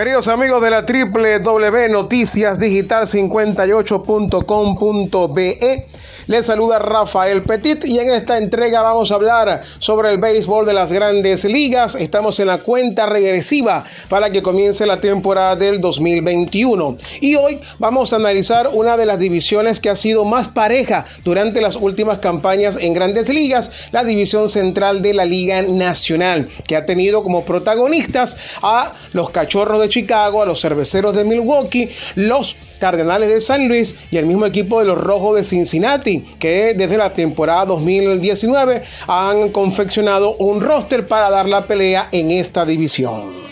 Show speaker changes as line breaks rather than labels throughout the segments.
Queridos amigos de la www Noticias Digital 58.com.be les saluda Rafael Petit y en esta entrega vamos a hablar sobre el béisbol de las grandes ligas. Estamos en la cuenta regresiva para que comience la temporada del 2021. Y hoy vamos a analizar una de las divisiones que ha sido más pareja durante las últimas campañas en grandes ligas, la división central de la Liga Nacional, que ha tenido como protagonistas a los Cachorros de Chicago, a los Cerveceros de Milwaukee, los Cardenales de San Luis y el mismo equipo de los Rojos de Cincinnati, que desde la temporada 2019 han confeccionado un roster para dar la pelea en esta división.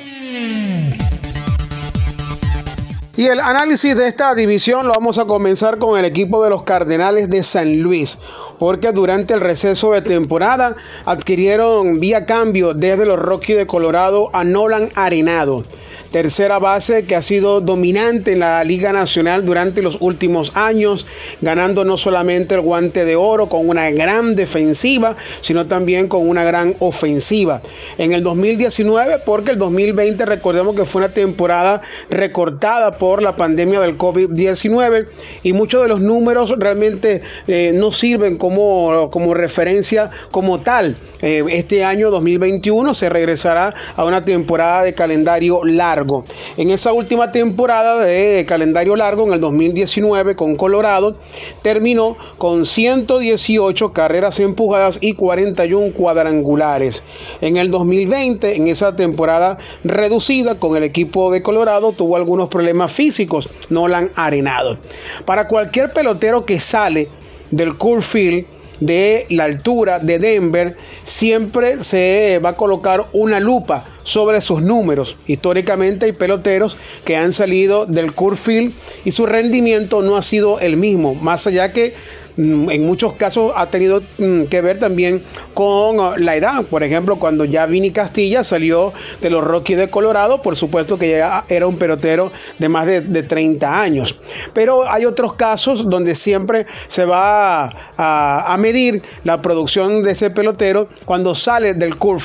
Y el análisis de esta división lo vamos a comenzar con el equipo de los Cardenales de San Luis, porque durante el receso de temporada adquirieron vía cambio desde los Rockies de Colorado a Nolan Arenado tercera base que ha sido dominante en la Liga Nacional durante los últimos años, ganando no solamente el guante de oro con una gran defensiva, sino también con una gran ofensiva. En el 2019, porque el 2020 recordemos que fue una temporada recortada por la pandemia del COVID-19 y muchos de los números realmente eh, no sirven como, como referencia como tal. Eh, este año 2021 se regresará a una temporada de calendario largo. En esa última temporada de calendario largo, en el 2019 con Colorado, terminó con 118 carreras empujadas y 41 cuadrangulares. En el 2020, en esa temporada reducida con el equipo de Colorado, tuvo algunos problemas físicos, no la han arenado. Para cualquier pelotero que sale del Field, de la altura de Denver, siempre se va a colocar una lupa sobre sus números. Históricamente hay peloteros que han salido del Curfield y su rendimiento no ha sido el mismo, más allá que en muchos casos ha tenido mm, que ver también con uh, la edad. Por ejemplo, cuando ya Vini Castilla salió de los Rockies de Colorado, por supuesto que ya era un pelotero de más de, 30 años. Pero hay otros casos donde siempre se va a, medir la producción de ese pelotero cuando sale del Cool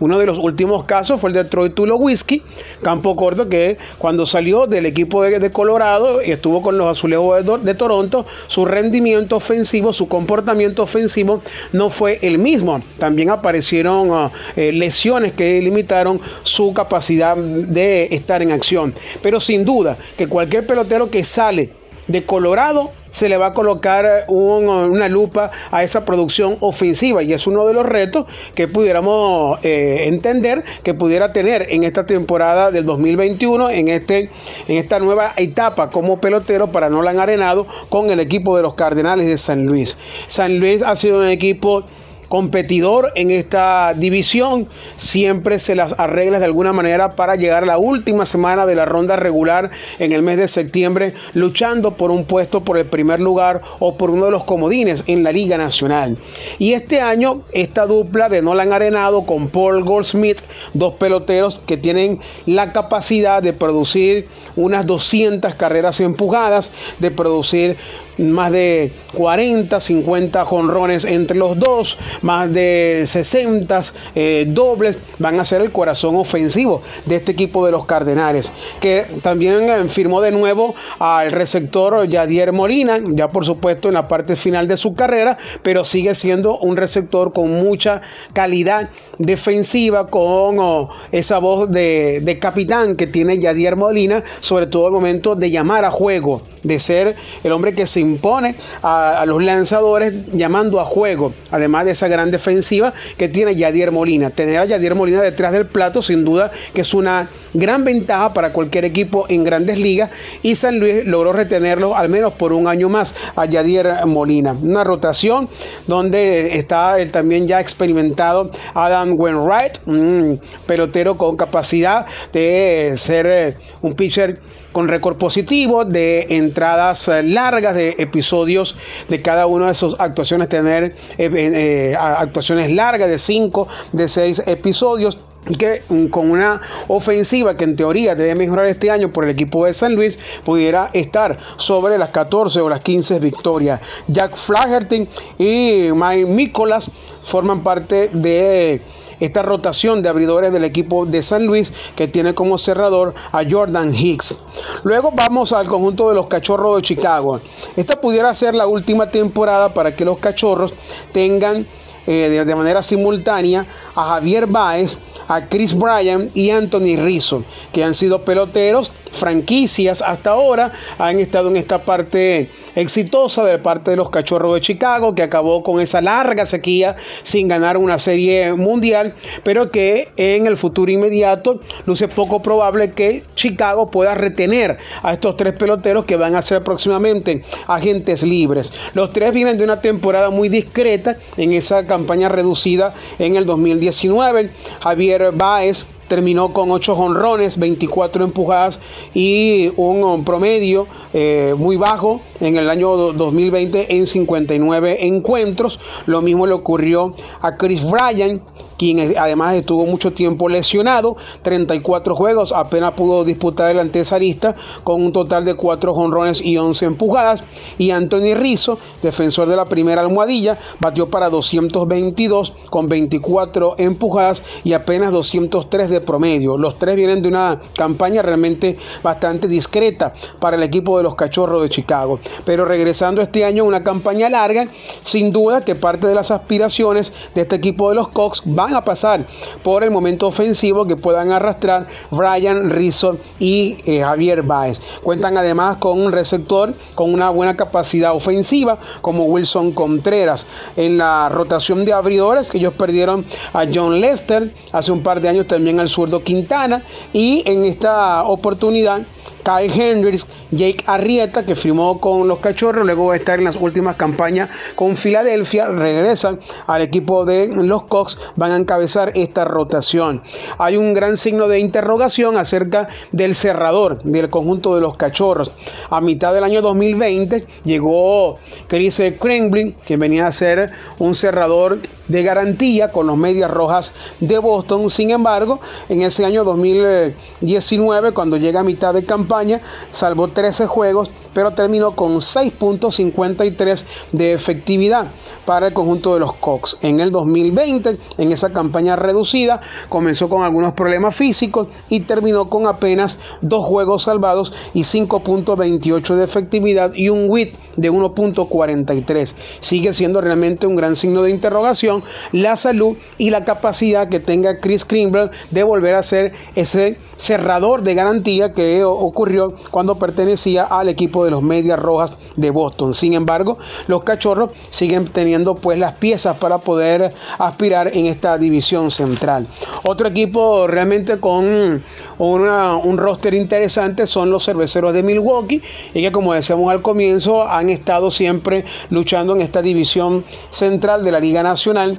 Uno de los últimos casos fue el de Troy Tulo Whisky, campo corto, que cuando salió del equipo de, Colorado y estuvo con los azulejos de, de Toronto, su rendimiento ofensivo, su comportamiento ofensivo no fue el mismo. También aparecieron ah, eh, lesiones que limitaron su capacidad de estar en acción. Pero sin duda que cualquier pelotero que sale de Colorado se le va a colocar una lupa a esa producción ofensiva y es uno de los retos que pudiéramos eh, entender que pudiera tener en esta temporada del 2021 en, este, en esta nueva etapa como pelotero para no han Arenado con el equipo de los Cardenales de San Luis. San Luis ha sido un equipo competidor en esta división, siempre se las arregla de alguna manera para llegar a la última semana de la ronda regular en el mes de septiembre, luchando por un puesto por el primer lugar o por uno de los comodines en la Liga Nacional. Y este año, esta dupla de Nolan Arenado con Paul Goldsmith, dos peloteros que tienen la capacidad de producir unas 200 carreras empujadas, de producir más de 40, 50 jonrones entre los dos, más de 60 eh, dobles, van a ser el corazón ofensivo de este equipo de los Cardenales, que también eh, firmó de nuevo al receptor Yadier Molina, ya por supuesto en la parte final de su carrera, pero sigue siendo un receptor con mucha calidad defensiva, con oh, esa voz de, de capitán que tiene Yadier Molina, sobre todo el momento de llamar a juego, de ser el hombre que se impone a, los lanzadores llamando a juego, además de esa gran defensiva que tiene Yadier Molina. Tener a Yadier Molina detrás del plato sin duda que es una gran ventaja para cualquier equipo en grandes ligas y San Luis logró retenerlo al menos por un año más a Yadier Molina. Una rotación donde está el también ya experimentado Adam Wainwright, un pelotero con capacidad de ser eh, un pitcher con récord positivo de entradas eh, largas de episodios de cada una de sus actuaciones, tener eh, eh, actuaciones largas de 5, de 6 episodios que mm, con una ofensiva que en teoría debe mejorar este año por el equipo de San Luis pudiera estar sobre las 14 o las 15 victorias. Jack Flaherty y Mike Nicholas forman parte de esta rotación de abridores del equipo de San Luis que tiene como cerrador a Jordan Hicks. Luego vamos al conjunto de los Cachorros de Chicago. Esta pudiera ser la última temporada para que los Cachorros tengan eh, de, manera simultánea a Javier Baez, a Chris Bryan y Anthony Rizzo, que han sido peloteros, franquicias hasta ahora, han estado en esta parte exitosa de parte de los Cachorros de Chicago, que acabó con esa larga sequía sin ganar una serie mundial, pero que en el futuro inmediato luce poco probable que Chicago pueda retener a estos tres peloteros que van a ser próximamente agentes libres. Los tres vienen de una temporada muy discreta en esa campaña reducida en el 2019. Javier Baez terminó con 8 jonrones, 24 empujadas y un promedio eh, muy bajo en el año 2020 en 59 encuentros. Lo mismo le ocurrió a Chris Bryan quien además estuvo mucho tiempo lesionado, 34 juegos, apenas pudo disputar el antesarista con un total de 4 jonrones y 11 empujadas. Y Anthony Rizzo, defensor de la primera almohadilla, batió para 222 con 24 empujadas y apenas 203 de promedio. Los tres vienen de una campaña realmente bastante discreta para el equipo de los Cachorros de Chicago. Pero regresando este año, una campaña larga, sin duda que parte de las aspiraciones de este equipo de los Cox van a pasar por el momento ofensivo que puedan arrastrar Brian Rizzo y eh, Javier Baez. Cuentan además con un receptor con una buena capacidad ofensiva como Wilson Contreras. En la rotación de abridores que ellos perdieron a John Lester hace un par de años también al zurdo Quintana y en esta oportunidad Kyle Hendricks, Jake Arrieta, que firmó con los Cachorros, luego va a estar en las últimas campañas con Filadelfia, regresan al equipo de los Cox, van a encabezar esta rotación. Hay un gran signo de interrogación acerca del cerrador del conjunto de los Cachorros. A mitad del año 2020 llegó Chris Kremlin, que venía a ser un cerrador de garantía con los Medias Rojas de Boston. Sin embargo, en ese año 2019, cuando llega a mitad de campaña, salvó 13 juegos, pero terminó con 6.53 de efectividad para el conjunto de los Cox. En el 2020, en esa campaña reducida, comenzó con algunos problemas físicos y terminó con apenas dos juegos salvados y 5.28 de efectividad y un WIT de 1.43. Sigue siendo realmente un gran signo de interrogación la salud y la capacidad que tenga Chris Kringle de volver a ser ese cerrador de garantía que ocurrió cuando pertenecía al equipo de los Medias Rojas de Boston. Sin embargo, los cachorros siguen teniendo pues las piezas para poder aspirar en esta división central. Otro equipo realmente con un roster interesante son los cerveceros de Milwaukee y que como decíamos al comienzo han estado siempre luchando en esta división central de la Liga Nacional.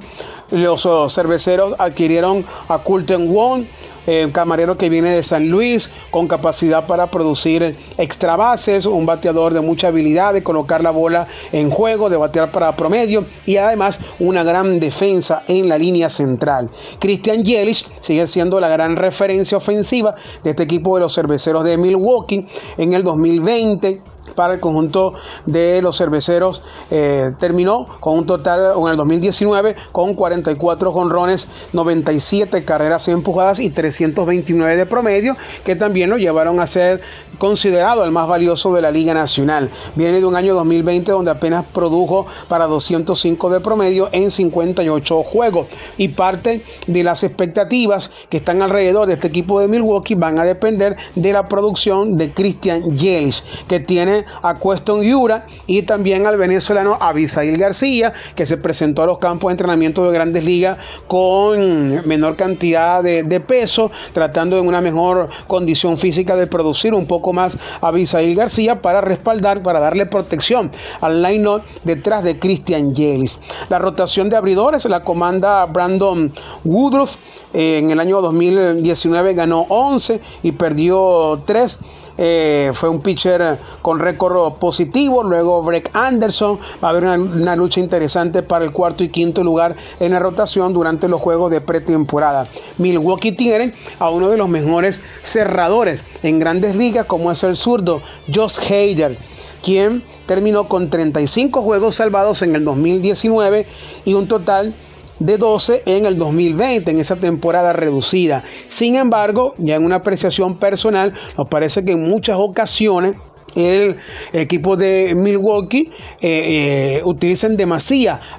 Los oh, cerveceros adquirieron a Colton Wong, eh, camarero que viene de San Luis, con capacidad para producir extra bases, un bateador de mucha habilidad de colocar la bola en juego, de batear para promedio y además una gran defensa en la línea central. Christian Yelich sigue siendo la gran referencia ofensiva de este equipo de los cerveceros de Milwaukee en el 2020 para el conjunto de los cerveceros. Eh, terminó con un total en el 2019 con 44 jonrones, 97 carreras empujadas y 329 de promedio, que también lo llevaron a ser considerado el más valioso de la Liga Nacional. Viene de un año 2020 donde apenas produjo para 205 de promedio en 58 juegos y parte de las expectativas que están alrededor de este equipo de Milwaukee van a depender de la producción de Christian Yelich, que tiene a Cueston Yura y también al venezolano Abisail García, que se presentó a los campos de entrenamiento de grandes ligas con menor cantidad de, peso, tratando en una mejor condición física de producir un poco más a Abisail García para respaldar, para darle protección al line-up detrás de Christian Yelis. La rotación de abridores la comanda Brandon Woodruff. En el año 2019 ganó 11 y perdió 3. Eh, fue un pitcher con récord positivo. Luego Breck Anderson. Va a haber una, lucha interesante para el cuarto y quinto lugar en la rotación durante los juegos de pretemporada. Milwaukee tiene a uno de los mejores cerradores en grandes ligas, como es el zurdo Josh Hader, quien terminó con 35 juegos salvados en el 2019 y un total de 12 en el 2020, en esa temporada reducida. Sin embargo, ya en una apreciación personal, nos parece que en muchas ocasiones el equipo de Milwaukee eh, eh, utilizan demasiado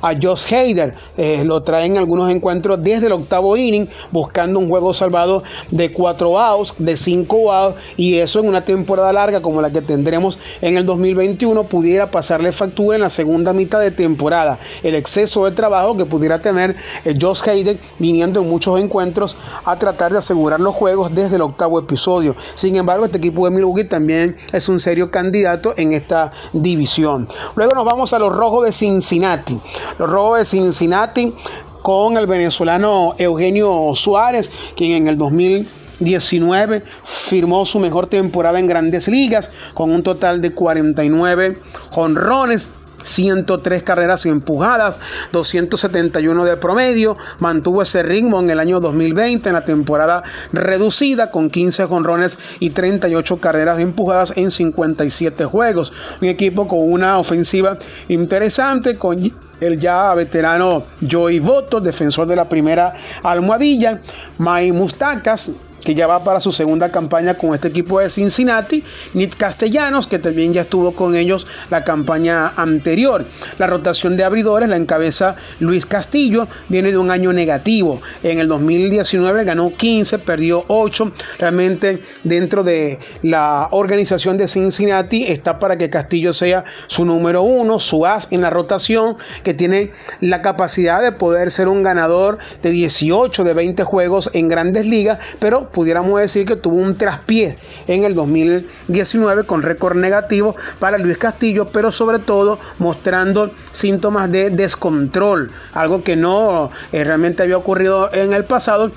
a Josh Hader. Eh, lo traen algunos encuentros desde el octavo inning, buscando un juego salvado de 4 outs, de 5 outs, y eso en una temporada larga como la que tendremos en el 2021 pudiera pasarle factura en la segunda mitad de temporada. El exceso de trabajo que pudiera tener el Josh Hader viniendo en muchos encuentros a tratar de asegurar los juegos desde el octavo episodio. Sin embargo, este equipo de Milwaukee también es un serio candidato en esta división. Luego nos vamos a los rojos de Cincinnati. Los rojos de Cincinnati con el venezolano Eugenio Suárez, quien en el 2019 firmó su mejor temporada en grandes ligas con un total de 49 jonrones 103 carreras empujadas, 271 de promedio. Mantuvo ese ritmo en el año 2020 en la temporada reducida con 15 jonrones y 38 carreras empujadas en 57 juegos. Un equipo con una ofensiva interesante con el ya veterano Joey Boto, defensor de la primera almohadilla, May Mustacas, que ya va para su segunda campaña con este equipo de Cincinnati, Nit Castellanos, que también ya estuvo con ellos la campaña anterior. La rotación de abridores la encabeza Luis Castillo, viene de un año negativo. En el 2019 ganó 15, perdió 8. Realmente dentro de la organización de Cincinnati está para que Castillo sea su número uno, su as en la rotación, que tiene la capacidad de poder ser un ganador de 18, de 20 juegos en grandes ligas, pero pudiéramos decir que tuvo un traspié en el 2019 con récord negativo para Luis Castillo, pero sobre todo mostrando síntomas de descontrol, algo que no eh, realmente había ocurrido en el pasado.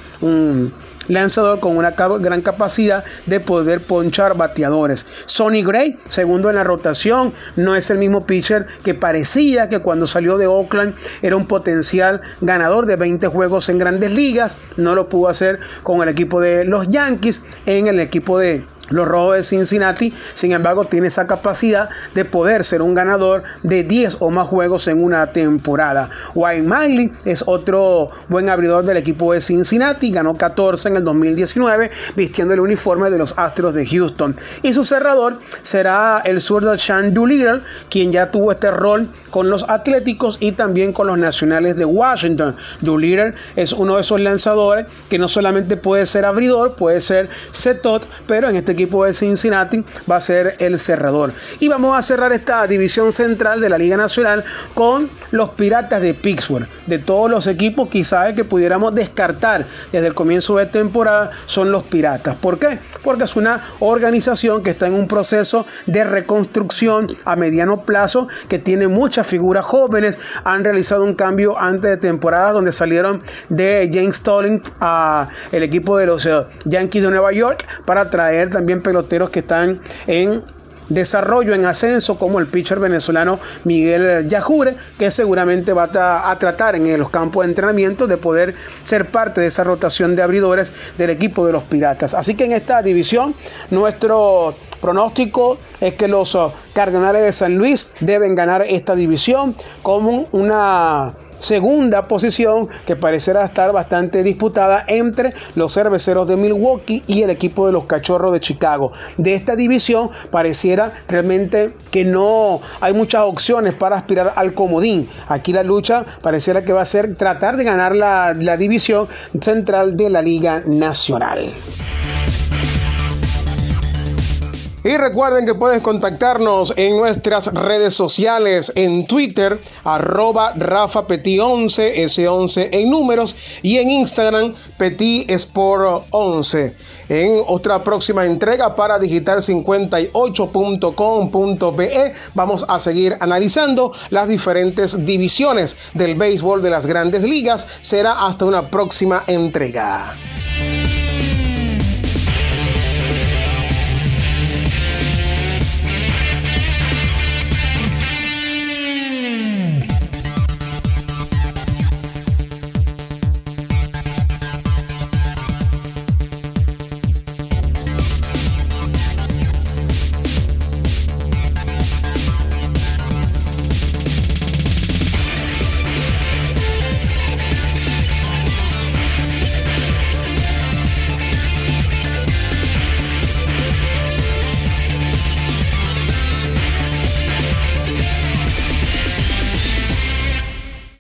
Lanzador con una gran capacidad de poder ponchar bateadores. Sonny Gray, segundo en la rotación, no es el mismo pitcher que parecía que cuando salió de Oakland era un potencial ganador de 20 juegos en grandes ligas. No lo pudo hacer con el equipo de los Yankees, en el equipo de los Rojos de Cincinnati, sin embargo, tiene esa capacidad de poder ser un ganador de 10 o más juegos en una temporada. Wayne Miley es otro buen abridor del equipo de Cincinnati, ganó 14 en el 2019 vistiendo el uniforme de los Astros de Houston. Y su cerrador será el zurdo Sean Doolittle, quien ya tuvo este rol con los Atléticos y también con los Nacionales de Washington. Doolittle es uno de esos lanzadores que no solamente puede ser abridor, puede ser setot, pero en este equipo de Cincinnati va a ser el cerrador. Y vamos a cerrar esta división central de la Liga Nacional con los Piratas de Pittsburgh. De todos los equipos, quizás que pudiéramos descartar desde el comienzo de temporada son los Piratas. ¿Por qué? Porque es una organización que está en un proceso de reconstrucción a mediano plazo que tiene muchas figuras jóvenes. Han realizado un cambio antes de temporada donde salieron de James Stalling a el equipo de los eh, Yankees de Nueva York para traer también peloteros que están en desarrollo en ascenso como el pitcher venezolano Miguel Yajure, que seguramente va a, tratar en los campos de entrenamiento de poder ser parte de esa rotación de abridores del equipo de los Piratas. Así que en esta división nuestro pronóstico es que los uh, Cardenales de San Luis deben ganar esta división como una segunda posición que parecerá estar bastante disputada entre los cerveceros de Milwaukee y el equipo de los cachorros de Chicago. De esta división pareciera realmente que no hay muchas opciones para aspirar al comodín. Aquí la lucha pareciera que va a ser tratar de ganar la, la división central de la Liga Nacional. Y recuerden que puedes contactarnos en nuestras redes sociales, en Twitter, arroba Rafa 11, S11 en números, y en Instagram, Petit Sport 11. En otra próxima entrega para digital58.com.be vamos a seguir analizando las diferentes divisiones del béisbol de las grandes ligas. Será hasta una próxima entrega.